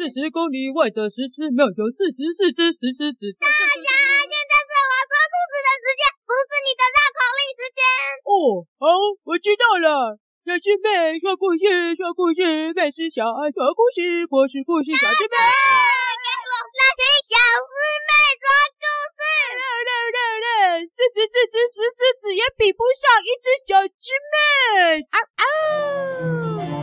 四十公里外的石狮庙有四十四只石狮子。大侠，现在是我说兔子的时间，不是你的绕口令时间。哦，好，我知道了。小师妹说故事，说故事，妹是小爱说故事，我是故事小师妹。给我来听小师妹说故事。四十四只石狮子也比不上一只小师妹。啊啊！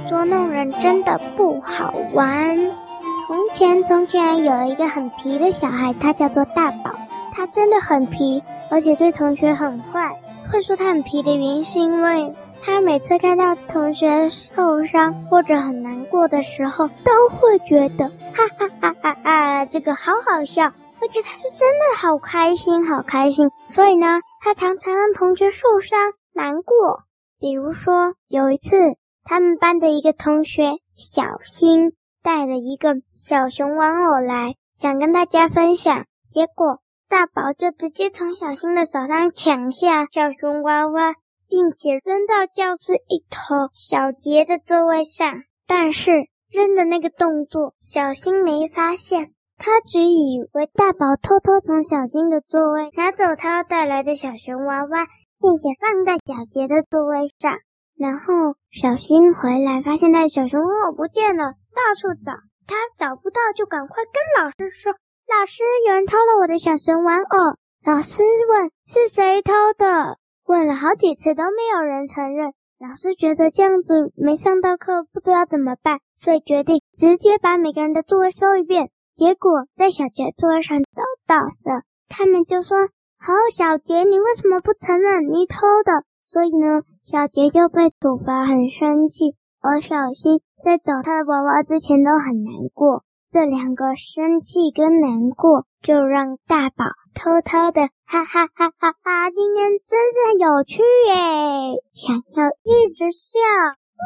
捉弄人真的不好玩。从前，从前有一个很皮的小孩，他叫做大宝。他真的很皮，而且对同学很坏。会说他很皮的原因，是因为他每次看到同学受伤或者很难过的时候，都会觉得哈哈哈哈哈，这个好好笑。而且他是真的好开心，好开心。所以呢，他常常让同学受伤难过。比如说有一次，他们班的一个同学小新。带了一个小熊玩偶来，想跟大家分享，结果大宝就直接从小新的手上抢下小熊娃娃，并且扔到教室一头小杰的座位上。但是扔的那个动作，小新没发现，他只以为大宝偷偷从小新的座位拿走他带来的小熊娃娃，并且放在小杰的座位上。然后小新回来，发现他的小熊玩偶不见了。到处找，他找不到就赶快跟老师说：“老师，有人偷了我的小熊玩偶。”老师问：“是谁偷的？”问了好几次都没有人承认。老师觉得这样子没上到课，不知道怎么办，所以决定直接把每个人的座位搜一遍。结果在小杰座位上找到了，他们就说：“好，小杰，你为什么不承认你偷的？”所以呢，小杰就被处罚，很生气。我小新在找他的娃娃之前都很难过，这两个生气跟难过，就让大宝偷偷的哈哈哈哈哈！今天真是有趣耶，想要一直笑。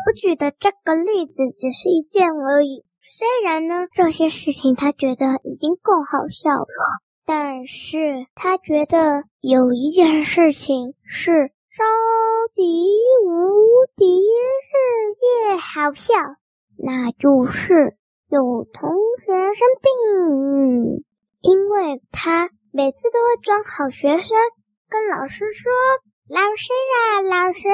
我举的这个例子只是一件而已，虽然呢这些事情他觉得已经够好笑了，但是他觉得有一件事情是。超级无敌好笑，那就是有同学生病，因为他每次都会装好学生，跟老师说：“老师啊，老师，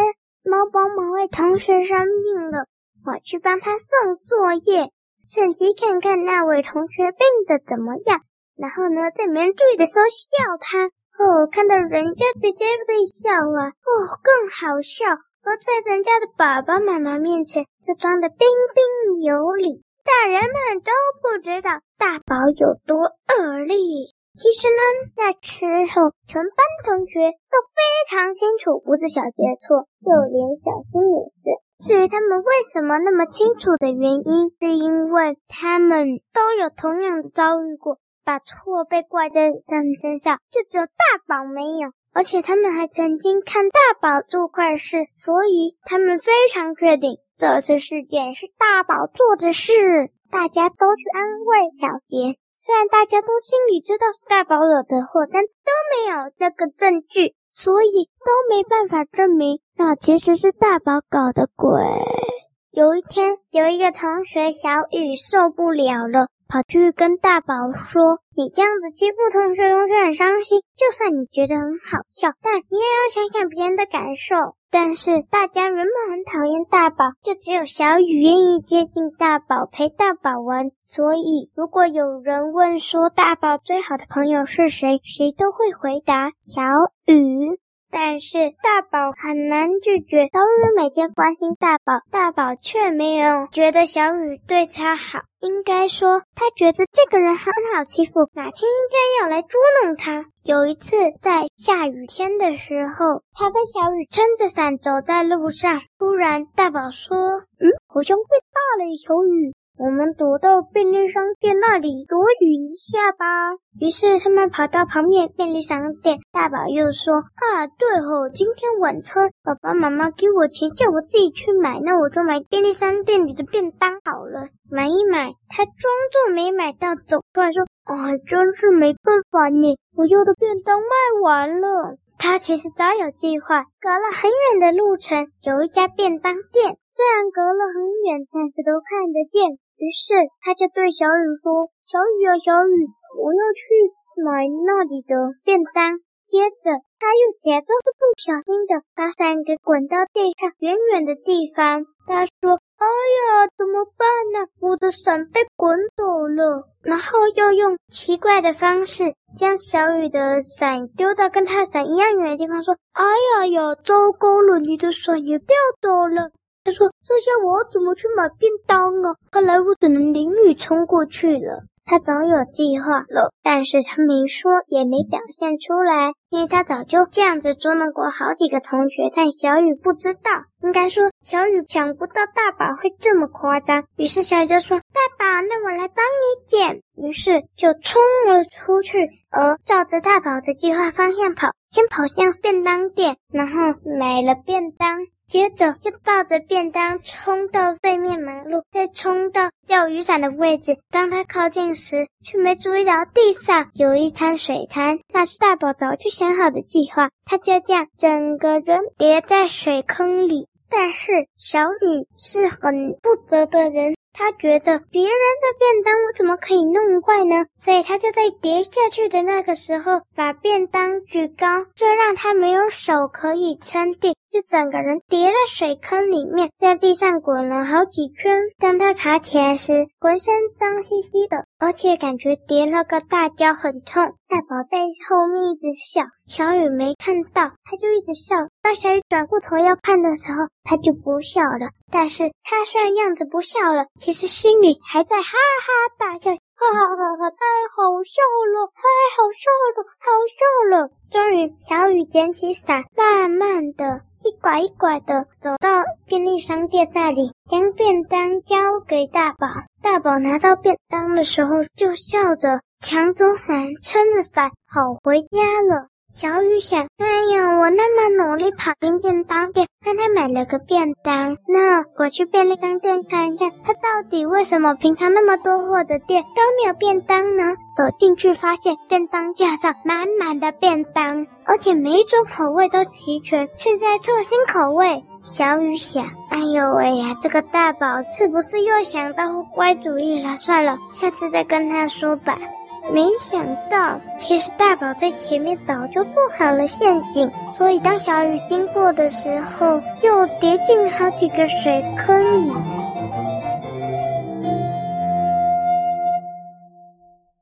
某某某位同学生病了，我去帮他送作业，趁机看看那位同学病的怎么样。”然后呢，在没人注意的时候笑他。哦，看到人家直接被笑啊，哦，更好笑。而在人家的爸爸妈妈面前，就装得彬彬有礼，大人们都不知道大宝有多恶劣。其实呢，那时候全班同学都非常清楚，不是小杰的错，就连小新也是。至于他们为什么那么清楚的原因，是因为他们都有同样的遭遇过。把错被怪在他们身上，就只有大宝没有，而且他们还曾经看大宝做坏事，所以他们非常确定这次事件是大宝做的事。大家都去安慰小杰，虽然大家都心里知道是大宝惹的祸，但都没有这个证据，所以都没办法证明那其实是大宝搞的鬼。有一天，有一个同学小雨受不了了。跑去跟大宝说：“你这样子欺负同学，同学很伤心。就算你觉得很好笑，但你也要想想别人的感受。”但是大家原本很讨厌大宝，就只有小雨愿意接近大宝，陪大宝玩。所以，如果有人问说大宝最好的朋友是谁，谁都会回答小雨。但是大宝很难拒绝，小雨每天关心大宝，大宝却没有觉得小雨对他好。应该说，他觉得这个人很好欺负，哪天应该要来捉弄他。有一次在下雨天的时候，他跟小雨撑着伞走在路上，突然大宝说：“嗯，好像变大了，小雨。”我们躲到便利商店那里躲雨一下吧。于是他们跑到旁边便利商店。大宝又说：“啊，对吼，今天晚餐爸爸妈妈给我钱，叫我自己去买，那我就买便利商店里的便当好了。买一买，他装作没买到，走出来说：‘啊，真是没办法呢，我要的便当卖完了。’他其实早有计划，隔了很远的路程有一家便当店，虽然隔了很远，但是都看得见。”于是他就对小雨说：“小雨啊，小雨，我要去买那里的便当。”接着，他又假装是不小心的把伞给滚到地上远远的地方。他说：“哎呀，怎么办呢？我的伞被滚走了。”然后又用奇怪的方式将小雨的伞丢到跟他伞一样远的地方，说：“哎呀呀，糟糕了，你的伞也掉走了。”他说：“这下我怎么去买便当啊？看来我只能淋雨冲过去了。”他早有计划了，但是他没说，也没表现出来，因为他早就这样子捉弄过好几个同学，但小雨不知道。应该说，小雨想不到大宝会这么夸张，于是小雨就说：“大宝，那我来帮你捡。”于是就冲了出去，而照着大宝的计划方向跑，先跑向便当店，然后买了便当。接着又抱着便当冲到对面马路，再冲到钓鱼伞的位置。当他靠近时，却没注意到地上有一滩水滩，那是大宝早就想好的计划。他就这样整个人跌在水坑里。但是小雨是很负责的人。他觉得别人的便当我怎么可以弄坏呢？所以他就在跌下去的那个时候，把便当举高，这让他没有手可以撑地，就整个人跌在水坑里面，在地上滚了好几圈。当他爬起来时，浑身脏兮兮的，而且感觉跌了个大跤，很痛。大宝在后面一直笑，小雨没看到，他就一直笑。当小雨转过头要看的时候，他就不笑了。但是他虽然样子不笑了，其实心里还在哈哈大笑，哈哈哈哈，太好笑了，太好笑了，好笑了。终于，小雨捡起伞，慢慢的一拐一拐的走到便利商店那里，将便当交给大宝。大宝拿到便当的时候，就笑着。抢走伞，撑着伞跑回家了。小雨想：哎呀，我那么努力跑进便当店，帮他买了个便当。那我去便利商店看一看，他到底为什么平常那么多货的店都没有便当呢？走进去发现便当架上满满的便当，而且每一种口味都齐全，是在做新口味。小雨想：哎呦喂呀，这个大宝是不是又想到歪主意了？算了，下次再跟他说吧。没想到，其实大宝在前面早就布好了陷阱，所以当小雨经过的时候，又跌进好几个水坑里。